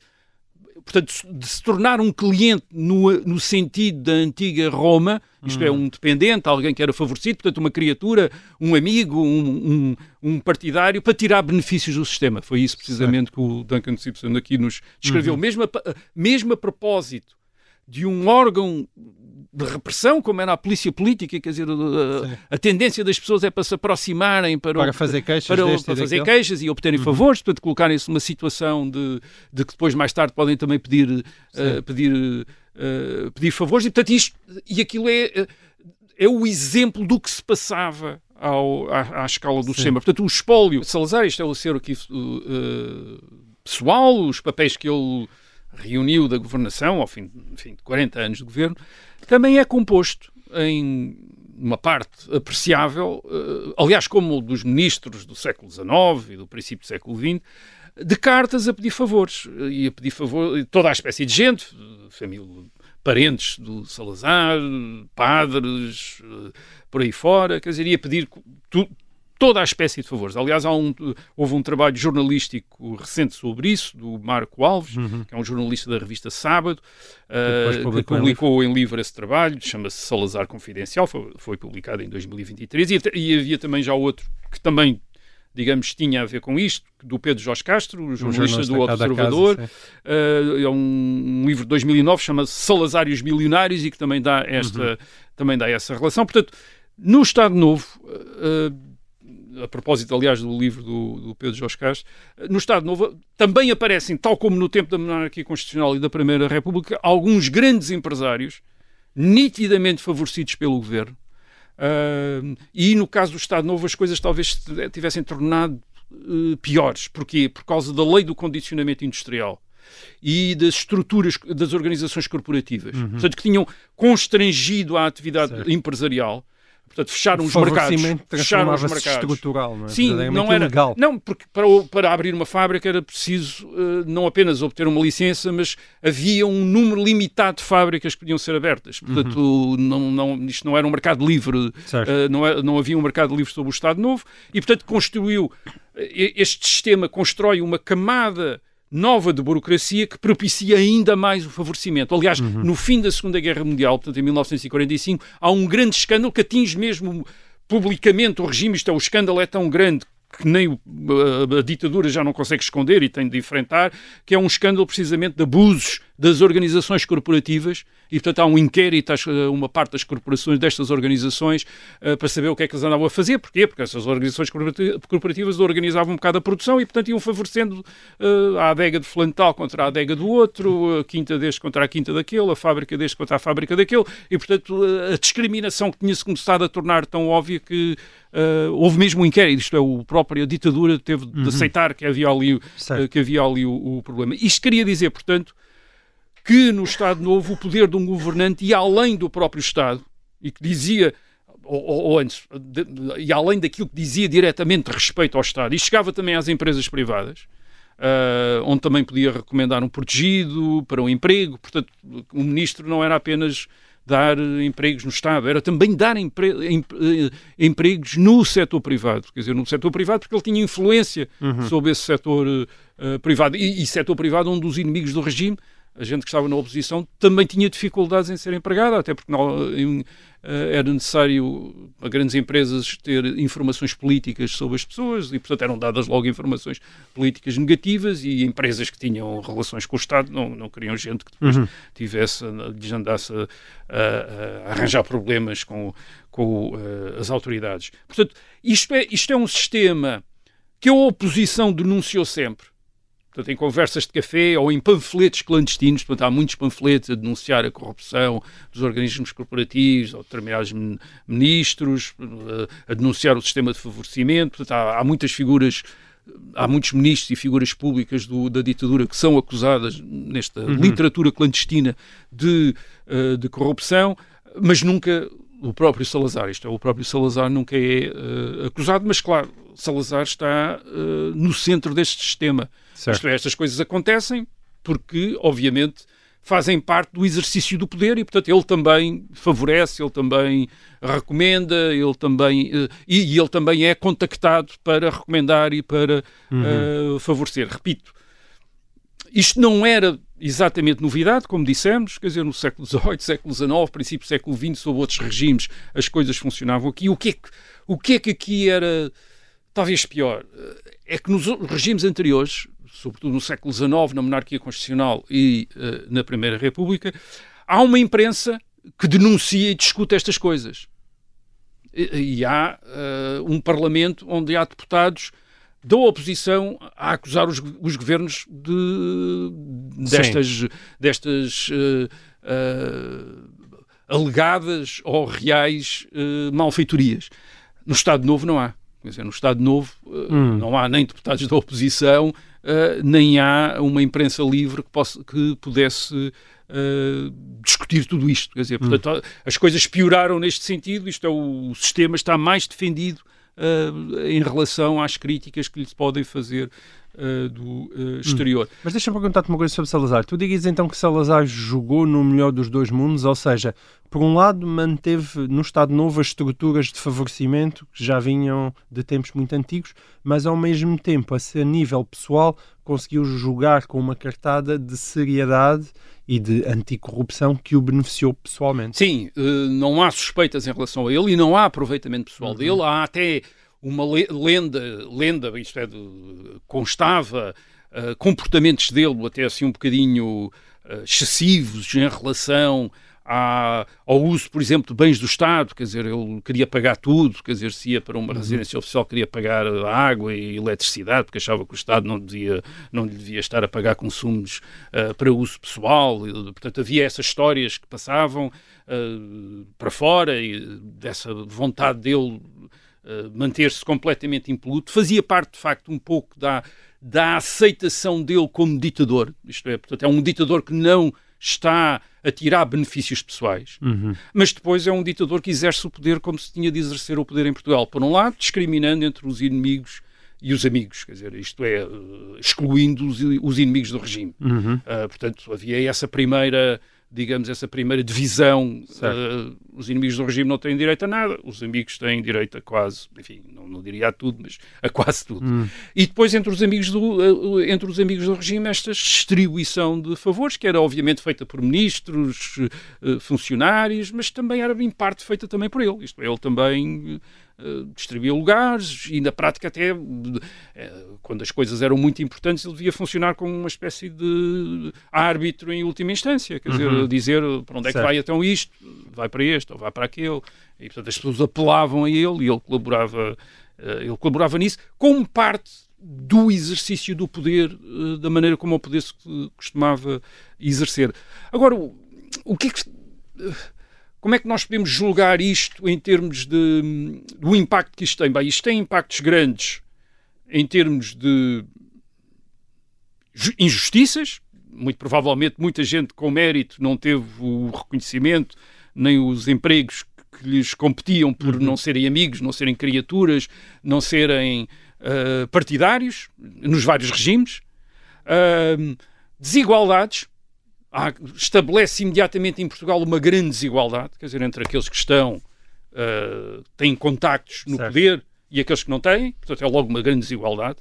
portanto, de se tornar um cliente no, no sentido da antiga Roma, isto é, um dependente, alguém que era favorecido, portanto, uma criatura, um amigo, um, um, um partidário, para tirar benefícios do sistema. Foi isso precisamente que o Duncan Simpson aqui nos descreveu, mesmo, a, mesmo a propósito de um órgão de repressão, como era a polícia política, quer dizer, a, a tendência das pessoas é para se aproximarem para, o- Para fazer queixas para, e para fazer daquele. queixas e obterem favores, portanto, colocarem-se numa situação de, de que depois, mais tarde, podem também pedir, eh, pedir, eh, pedir favores. E, portanto, isto, e aquilo é, eh, é o exemplo do que se passava ao, à, à escala do sistema. Portanto, o espólio, Salazar, isto é o seu aqui eh, pessoal, os papéis que ele reuniu da governação, ao fim, enfim, de 40 anos de governo, também é composto em uma parte apreciável, eh, aliás, como dos ministros do século XIX e do princípio do século XX, de cartas a pedir favores. E a pedir favor toda a espécie de gente, eh, família, parentes do Salazar, padres, eh, por aí fora, quer dizer, ia pedir tu- toda a espécie de favores. Aliás, um, houve um trabalho jornalístico recente sobre isso, do Marco Alves, que é um jornalista da revista Sábado, depois que publicou em livro esse trabalho, chama-se Salazar Confidencial, foi, foi publicado em 2023, e, e havia também já outro que também, digamos, tinha a ver com isto, do Pedro Jorge Castro, o jornalista, do Observador, casa. Uh, é um, um livro de 2009 chama-se Salazar e os Milionários e que também dá esta também dá essa relação portanto no Estado Novo uh, a propósito aliás do livro do, do Pedro Jorge Castro no Estado Novo também aparecem tal como no tempo da monarquia constitucional e da Primeira República alguns grandes empresários nitidamente favorecidos pelo governo Uh, e no caso do Estado Novo as coisas talvez se tivessem tornado uh, piores. Porquê? Por causa da lei do condicionamento industrial e das estruturas das organizações corporativas. Portanto, que tinham constrangido a atividade Uhum. Certo. empresarial. Portanto, fecharam os mercados. Fecharam os mercados. estrutural, não é? Sim, Verdadeiramente não era. ilegal. Não, porque para, para abrir uma fábrica era preciso eh, não apenas obter uma licença, mas havia um número limitado de fábricas que podiam ser abertas. Portanto, não, não, isto não era um mercado livre, Uhum. Eh, não, é- não havia um mercado livre sobre o Estado Novo, e portanto construiu. eh, Este sistema constrói uma camada nova de burocracia que propicia ainda mais o favorecimento. Aliás, Uhum. no fim da Segunda Guerra Mundial, portanto, em 1945, há um grande escândalo que atinge mesmo publicamente o regime. Isto é, o escândalo é tão grande que nem a ditadura já não consegue esconder e tem de enfrentar, que é um escândalo precisamente de abusos das organizações corporativas e, portanto, há um inquérito às, a uma parte das corporações destas organizações eh, para saber o que é que eles andavam a fazer. Porquê? Porque essas organizações corporati- corporativas organizavam um bocado a produção e, portanto, iam favorecendo eh, a adega de fulano tal contra a adega do outro, a quinta deste contra a quinta daquele, a fábrica deste contra a fábrica daquele e, portanto, a- discriminação que tinha-se começado a tornar tão óbvia que eh, houve mesmo um inquérito, isto é, o próprio a ditadura teve de aceitar que havia ali, eh, que havia ali o, o problema. Isto queria dizer, portanto, que no Estado Novo o poder de um governante ia além do próprio Estado e que dizia, ou, ou- antes, de- e além daquilo que dizia diretamente respeito ao Estado, e chegava também às empresas privadas, ah, onde também podia recomendar um protegido para um emprego, portanto, o ministro não era apenas dar empregos no Estado, era também dar empre- em- eh, empregos no setor privado, quer dizer, no setor privado porque ele tinha influência sobre esse setor eh, privado, e, e setor privado onde os inimigos do regime a gente que estava na oposição também tinha dificuldades em ser empregada, até porque não, em, eh, era necessário a grandes empresas ter informações políticas sobre as pessoas e, portanto, eram dadas logo informações políticas negativas e empresas que tinham relações com o Estado não, não queriam gente que depois tivesse, lhes andasse a, a- arranjar problemas com, com eh, as autoridades. Portanto, isto é, isto é um sistema que a oposição denunciou sempre portanto, em conversas de café ou em panfletos clandestinos, portanto, há muitos panfletos a denunciar a corrupção dos organismos corporativos ou determinados min- ministros, eh, a denunciar o sistema de favorecimento, portanto, há, há muitas figuras, há muitos ministros e figuras públicas do- da ditadura que são acusadas nesta literatura clandestina de, eh, de corrupção, mas nunca o próprio Salazar, isto é, o próprio Salazar nunca é eh, acusado, mas claro, Salazar está eh, no centro deste sistema. Certo. É, estas coisas acontecem porque, obviamente, fazem parte do exercício do poder e, portanto, ele também favorece, ele também recomenda, ele também eh, e, e ele também é contactado para recomendar e para eh, favorecer. Repito, isto não era exatamente novidade, como dissemos, quer dizer, no século XVIII, século XIX, princípio do século XX, sob outros regimes, as coisas funcionavam aqui. O que é que, o que, é que aqui era talvez pior? É que nos regimes anteriores, sobretudo no século XIX, na monarquia constitucional e eh, na Primeira República, há uma imprensa que denuncia e discute estas coisas. E, e há eh, um parlamento onde há deputados da oposição a acusar os, os governos de, destas, destas eh, alegadas ou reais malfeitorias. No Estado Novo não há. Quer dizer, no Estado Novo eh, não há nem deputados da oposição, eh, nem há uma imprensa livre que, possa, que pudesse eh, discutir tudo isto. Quer dizer, portanto, as coisas pioraram neste sentido. Isto é, o, sistema está mais defendido eh, em relação às críticas que lhe podem fazer eh, do eh, exterior. Mas deixa-me perguntar-te uma coisa sobre Salazar. Tu digas então que Salazar jogou no melhor dos dois mundos, ou seja, por um lado manteve no Estado Novo as estruturas de favorecimento que já vinham de tempos muito antigos, mas ao mesmo tempo, a ser nível pessoal, conseguiu jogar com uma cartada de seriedade e de anticorrupção que o beneficiou pessoalmente. Sim, eh, não há suspeitas em relação a ele e não há aproveitamento pessoal dele. Há até uma le- lenda, lenda, isto é, de, constava eh, comportamentos dele até assim um bocadinho eh, excessivos em relação à- ao uso, por exemplo, de bens do Estado, quer dizer, ele queria pagar tudo, quer dizer, se ia para uma residência oficial queria pagar a água e eletricidade, porque achava que o Estado não devia, não lhe devia estar a pagar consumos eh, para uso pessoal, e, portanto havia essas histórias que passavam eh, para fora e dessa vontade dele eh, manter-se completamente impoluto, fazia parte de facto um pouco da, da aceitação dele como ditador, isto é, portanto é um ditador que não está a tirar benefícios pessoais, mas depois é um ditador que exerce o poder como se tinha de exercer o poder em Portugal. Por um lado, discriminando entre os inimigos e os amigos, quer dizer, isto é, eh, excluindo os, os inimigos do regime. Uhum. Uh, portanto, havia essa primeira digamos, essa primeira divisão. Uh, os inimigos do regime não têm direito a nada, os amigos têm direito a quase, enfim, não, não diria a tudo, mas a quase tudo. Hum. E depois, entre os, amigos do, uh, entre os amigos do regime, esta distribuição de favores, que era obviamente feita por ministros, uh, funcionários, mas também era em parte feita também por ele. Isto é, ele também distribuía lugares e, na prática, até quando as coisas eram muito importantes, ele devia funcionar como uma espécie de árbitro em última instância, quer dizer, Uhum. dizer para onde é que Certo. vai então isto, vai para este ou vai para aquele. E, portanto, as pessoas apelavam a ele e ele colaborava, eh, ele colaborava nisso como parte do exercício do poder, eh, da maneira como o poder se costumava exercer. Agora, o que é que. Como é que nós podemos julgar isto em termos de, do impacto que isto tem? Bem, isto tem impactos grandes em termos de ju- injustiças. Muito provavelmente muita gente com mérito não teve o reconhecimento nem os empregos que lhes competiam por não serem amigos, não serem criaturas, não serem ah, partidários nos vários regimes. Ah, desigualdades. Há- estabelece imediatamente em Portugal uma grande desigualdade, quer dizer, entre aqueles que estão, ah, têm contactos no Certo. poder e aqueles que não têm, portanto é logo uma grande desigualdade.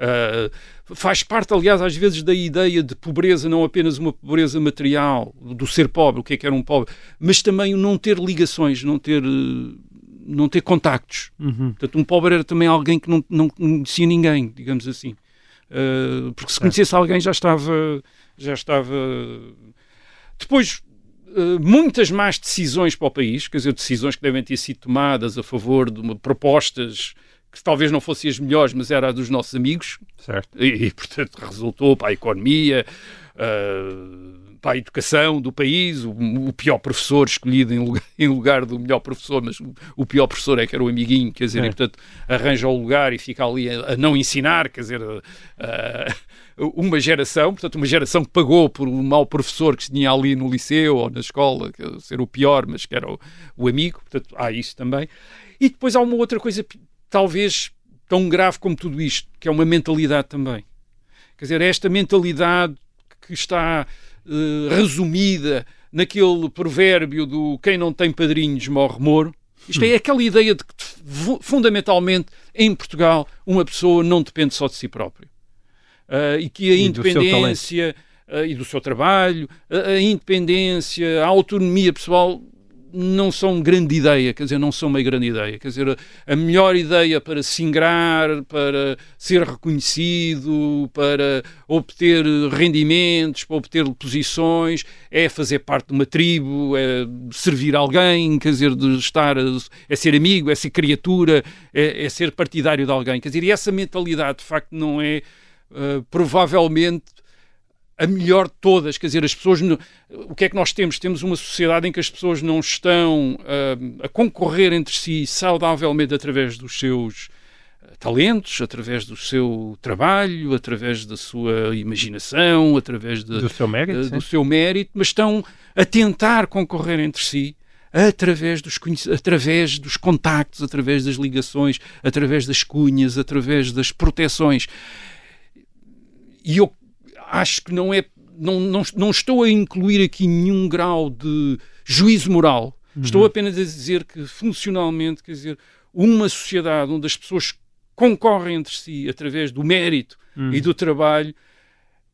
Uh, faz parte, aliás, às vezes da ideia de pobreza, não apenas uma pobreza material, do ser pobre, o que é que era um pobre, mas também o não ter ligações, não ter, uh, não ter contactos. Uhum. Portanto, um pobre era também alguém que não, não conhecia ninguém, digamos assim. Uh, porque se conhecesse alguém já estava. Já estava... Depois, uh, muitas más decisões para o país, quer dizer, decisões que devem ter sido tomadas a favor de uma, propostas que talvez não fossem as melhores, mas era a dos nossos amigos, Certo. e, e, portanto resultou para a economia, ah, para a educação do país, o, o pior professor escolhido em lugar, em lugar do melhor professor, mas o, o pior professor é que era o amiguinho, quer dizer, É. e portanto arranja o lugar e fica ali a, a não ensinar, quer dizer, ah, uma geração, portanto uma geração que pagou por um mau professor que se tinha ali no liceu ou na escola, que ser o pior, mas que era o, o amigo, portanto há isso também. E depois há uma outra coisa, talvez tão grave como tudo isto, que é uma mentalidade também. Quer dizer, esta mentalidade que está eh, resumida naquele provérbio do quem não tem padrinhos morre moro. Isto é aquela ideia de que, fu- fundamentalmente, em Portugal, uma pessoa não depende só de si própria. Ah, e que a E do seu independência ah, e do seu trabalho, a, a independência, a autonomia pessoal não são grande ideia, quer dizer, não são uma grande ideia. Quer dizer, a, melhor ideia para se ingrar, para ser reconhecido, para obter rendimentos, para obter posições, é fazer parte de uma tribo, é servir alguém, quer dizer, de estar, é ser amigo, é ser criatura, é, é ser partidário de alguém. Quer dizer, e essa mentalidade, de facto, não é ah, provavelmente a melhor de todas, quer dizer, as pessoas, o que é que nós temos? Temos uma sociedade em que as pessoas não estão ah, a concorrer entre si saudavelmente através dos seus ah, talentos, através do seu trabalho, através da sua imaginação, através de, Do seu mérito, sim. do seu mérito, mas estão a tentar concorrer entre si através dos, através dos contactos, através das ligações, através das cunhas, através das proteções. E eu acho que não é. Não, não, não estou a incluir aqui nenhum grau de juízo moral. Estou apenas a dizer que, funcionalmente, quer dizer, uma sociedade onde as pessoas concorrem entre si através do mérito Hum. e do trabalho,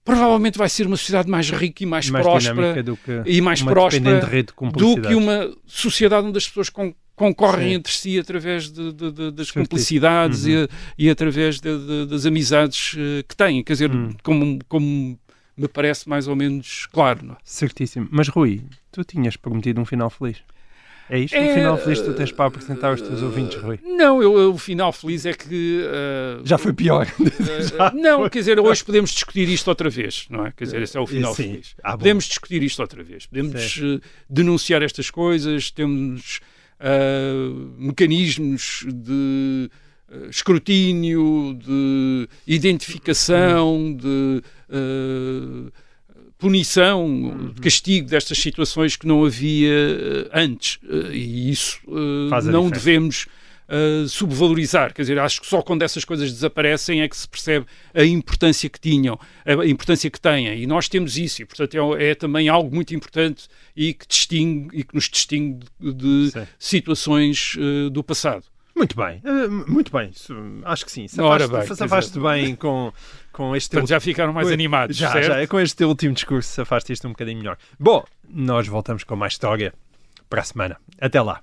provavelmente vai ser uma sociedade mais rica e mais, mais próspera dinâmica do que e mais uma próspera dependente rede de do que uma sociedade onde as pessoas con- concorrem Sim. entre si através de- de- de- das Certíssimo. cumplicidades Uhum. e, e através das amizades eh, que têm. Quer dizer, Hum. como, como me parece mais ou menos claro. não é? Certíssimo. Mas Rui, tu tinhas prometido um final feliz. É isto? Um É, final feliz que tu tens para apresentar aos teus ouvintes, Rui. Não, eu, eu- o final feliz é que. eh, Já foi pior. eh, não, quer dizer, hoje podemos discutir isto outra vez, não é? Quer dizer, esse é o final Sim. feliz. Ah. Podemos discutir isto outra vez. Podemos eh, denunciar estas coisas, temos ah, mecanismos de eh, escrutínio, de identificação, de eh, punição, de castigo destas situações que não havia antes. E isso não diferença. devemos uh, subvalorizar. Quer dizer, acho que só quando essas coisas desaparecem é que se percebe a importância que tinham, a importância que têm. E nós temos isso, e portanto é, é também algo muito importante e que distingue e que nos distingue de, de situações uh, do passado. Muito bem, uh, muito bem, acho que sim. Safaste, bem, bem com, com este. Portanto, já ficaram mais animados. Já, certo? já, com este último discurso, safaste isto um bocadinho melhor. Bom, nós voltamos com mais história para a semana. Até lá.